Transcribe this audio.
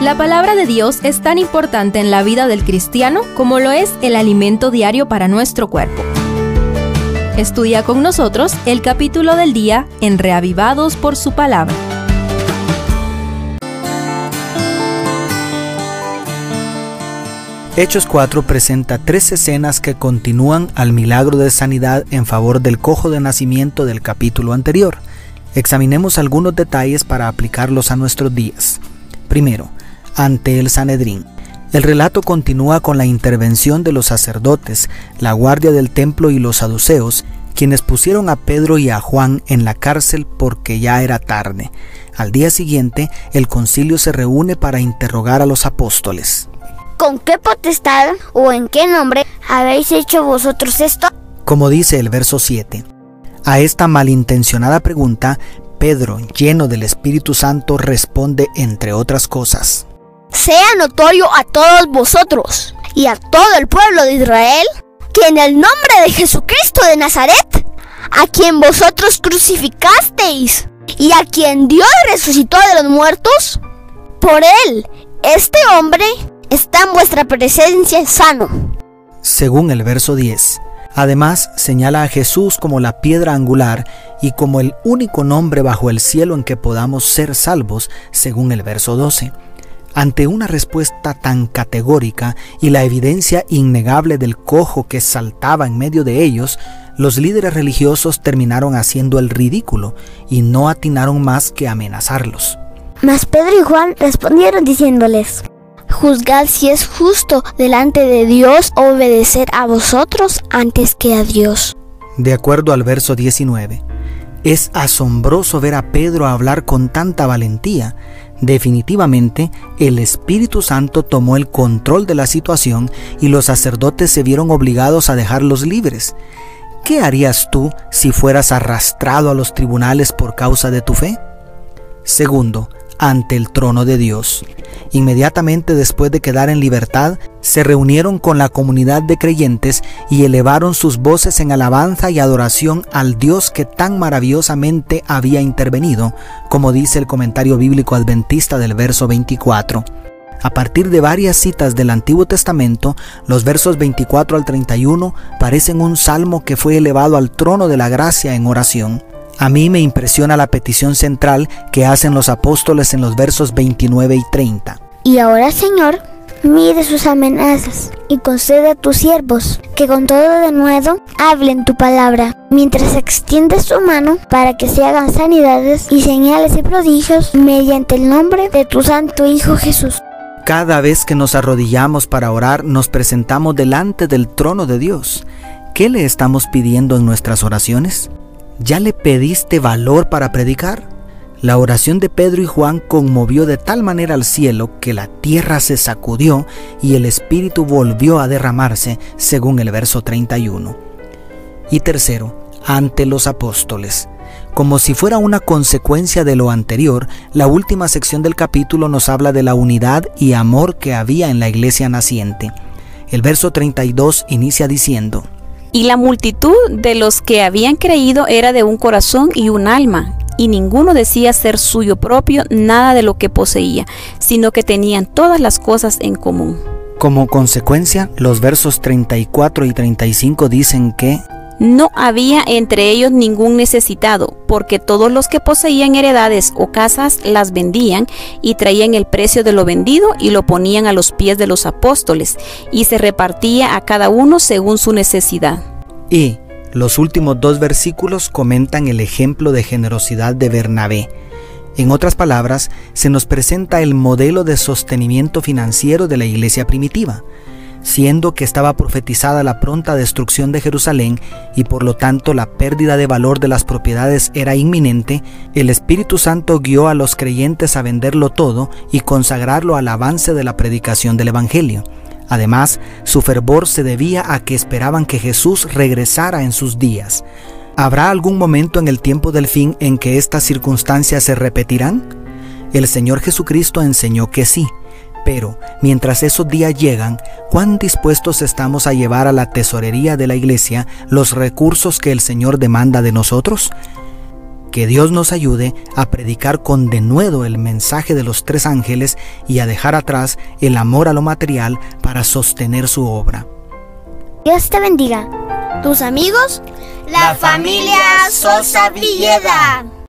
La palabra de Dios es tan importante en la vida del cristiano como lo es el alimento diario para nuestro cuerpo. Estudia con nosotros el capítulo del día en Reavivados por su palabra. Hechos 4 presenta tres escenas que continúan al milagro de sanidad en favor del cojo de nacimiento del capítulo anterior. Examinemos algunos detalles para aplicarlos a nuestros días. Primero, ante el Sanedrín. El relato continúa con la intervención de los sacerdotes, la guardia del templo y los saduceos, quienes pusieron a Pedro y a Juan en la cárcel porque ya era tarde. Al día siguiente, el concilio se reúne para interrogar a los apóstoles. ¿Con qué potestad o en qué nombre habéis hecho vosotros esto? Como dice el verso 7. A esta malintencionada pregunta, Pedro, lleno del Espíritu Santo, responde entre otras cosas. Sea notorio a todos vosotros y a todo el pueblo de Israel que en el nombre de Jesucristo de Nazaret, a quien vosotros crucificasteis y a quien Dios resucitó de los muertos, por él, este hombre está en vuestra presencia sano. Según el verso 10. Además, señala a Jesús como la piedra angular y como el único nombre bajo el cielo en que podamos ser salvos, según el verso 12. Ante una respuesta tan categórica y la evidencia innegable del cojo que saltaba en medio de ellos, los líderes religiosos terminaron haciendo el ridículo y no atinaron más que amenazarlos. Mas Pedro y Juan respondieron diciéndoles, Juzgad si es justo delante de Dios obedecer a vosotros antes que a Dios. De acuerdo al verso 19, es asombroso ver a Pedro hablar con tanta valentía. Definitivamente, el Espíritu Santo tomó el control de la situación y los sacerdotes se vieron obligados a dejarlos libres. ¿Qué harías tú si fueras arrastrado a los tribunales por causa de tu fe? Segundo, ante el trono de Dios. Inmediatamente después de quedar en libertad, se reunieron con la comunidad de creyentes y elevaron sus voces en alabanza y adoración al Dios que tan maravillosamente había intervenido, como dice el comentario bíblico adventista del verso 24. A partir de varias citas del Antiguo Testamento, los versos 24 al 31 parecen un salmo que fue elevado al trono de la gracia en oración. A mí me impresiona la petición central que hacen los apóstoles en los versos 29 y 30. Y ahora, Señor, mire sus amenazas y concede a tus siervos que con todo de nuevo hablen tu palabra, mientras extiende su mano para que se hagan sanidades y señales y prodigios mediante el nombre de tu Santo Hijo Jesús. Cada vez que nos arrodillamos para orar, nos presentamos delante del trono de Dios. ¿Qué le estamos pidiendo en nuestras oraciones? ¿Ya le pediste valor para predicar? La oración de Pedro y Juan conmovió de tal manera al cielo que la tierra se sacudió y el Espíritu volvió a derramarse, según el verso 31. Y tercero, ante los apóstoles. Como si fuera una consecuencia de lo anterior, la última sección del capítulo nos habla de la unidad y amor que había en la iglesia naciente. El verso 32 inicia diciendo, y la multitud de los que habían creído era de un corazón y un alma, y ninguno decía ser suyo propio nada de lo que poseía, sino que tenían todas las cosas en común. Como consecuencia, los versos 34 y 35 dicen que no había entre ellos ningún necesitado, porque todos los que poseían heredades o casas las vendían y traían el precio de lo vendido y lo ponían a los pies de los apóstoles, y se repartía a cada uno según su necesidad. Y los últimos dos versículos comentan el ejemplo de generosidad de Bernabé. En otras palabras, se nos presenta el modelo de sostenimiento financiero de la iglesia primitiva siendo que estaba profetizada la pronta destrucción de Jerusalén y por lo tanto la pérdida de valor de las propiedades era inminente, el Espíritu Santo guió a los creyentes a venderlo todo y consagrarlo al avance de la predicación del Evangelio. Además, su fervor se debía a que esperaban que Jesús regresara en sus días. ¿Habrá algún momento en el tiempo del fin en que estas circunstancias se repetirán? El Señor Jesucristo enseñó que sí, pero mientras esos días llegan, ¿cuán dispuestos estamos a llevar a la tesorería de la iglesia los recursos que el Señor demanda de nosotros? Que Dios nos ayude a predicar con denuedo el mensaje de los tres ángeles y a dejar atrás el amor a lo material para sostener su obra. Dios te bendiga. Tus amigos, la familia Sosa Villeda.